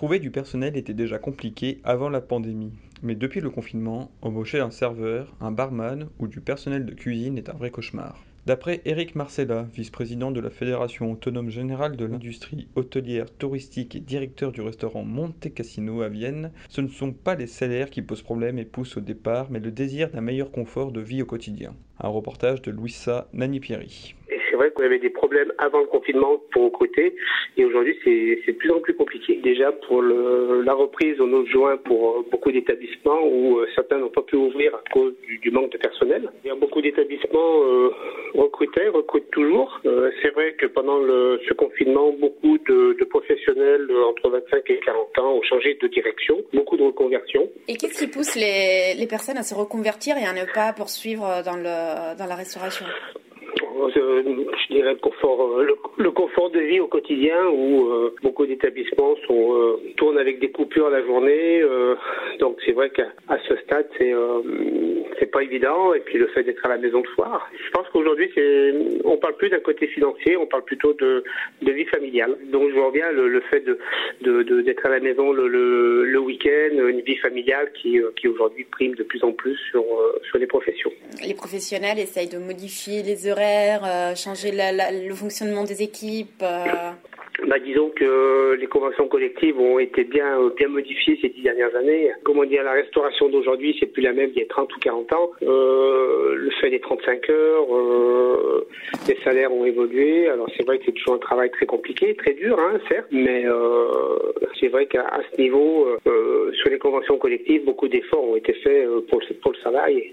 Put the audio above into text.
Trouver du personnel était déjà compliqué avant la pandémie, mais depuis le confinement, embaucher un serveur, un barman ou du personnel de cuisine est un vrai cauchemar. D'après Eric Marcella, vice-président de la Fédération autonome générale de l'industrie hôtelière touristique et directeur du restaurant Monte Cassino à Vienne, ce ne sont pas les salaires qui posent problème et poussent au départ, mais le désir d'un meilleur confort de vie au quotidien. Un reportage de Louisa Nani-Pieri c'est vrai qu'on avait des problèmes avant le confinement pour recruter et aujourd'hui c'est de plus en plus compliqué. Déjà pour la reprise de juin pour euh, beaucoup d'établissements où euh, certains n'ont pas pu ouvrir à cause du, manque de personnel. Il y a beaucoup d'établissements euh, recrutaient, recrutent toujours. Euh, c'est vrai que pendant ce confinement, beaucoup de, professionnels entre 25 et 40 ans ont changé de direction, beaucoup de reconversions. Et qu'est-ce qui pousse les, personnes à se reconvertir et à ne pas poursuivre dans la restauration? Je dirais le confort, euh, le, confort de vie au quotidien où euh, beaucoup d'établissements euh, tournent avec des coupures la journée. donc c'est vrai qu'à ce stade c'est pas évident et puis le fait d'être à la maison de soir. Je pense qu'aujourd'hui c'est on parle plus d'un côté financier, on parle plutôt de, vie familiale. Donc je reviens le, le fait de d'être à la maison le, le, le week-end, une vie familiale qui qui aujourd'hui prime de plus en plus sur sur les professions. Les professionnels essayent de modifier les horaires euh, changer le fonctionnement des équipes euh. Bah, disons que les conventions collectives ont été bien bien modifiées ces dix dernières années. Comment dire, la restauration d'aujourd'hui, c'est plus la même d'il y a 30 ou 40 ans. Euh, le fait des 35 heures, les salaires ont évolué. Alors c'est vrai que c'est toujours un travail très compliqué, très dur, hein, certes, mais c'est vrai qu'à ce niveau, sur les conventions collectives, beaucoup d'efforts ont été faits pour, pour le travail.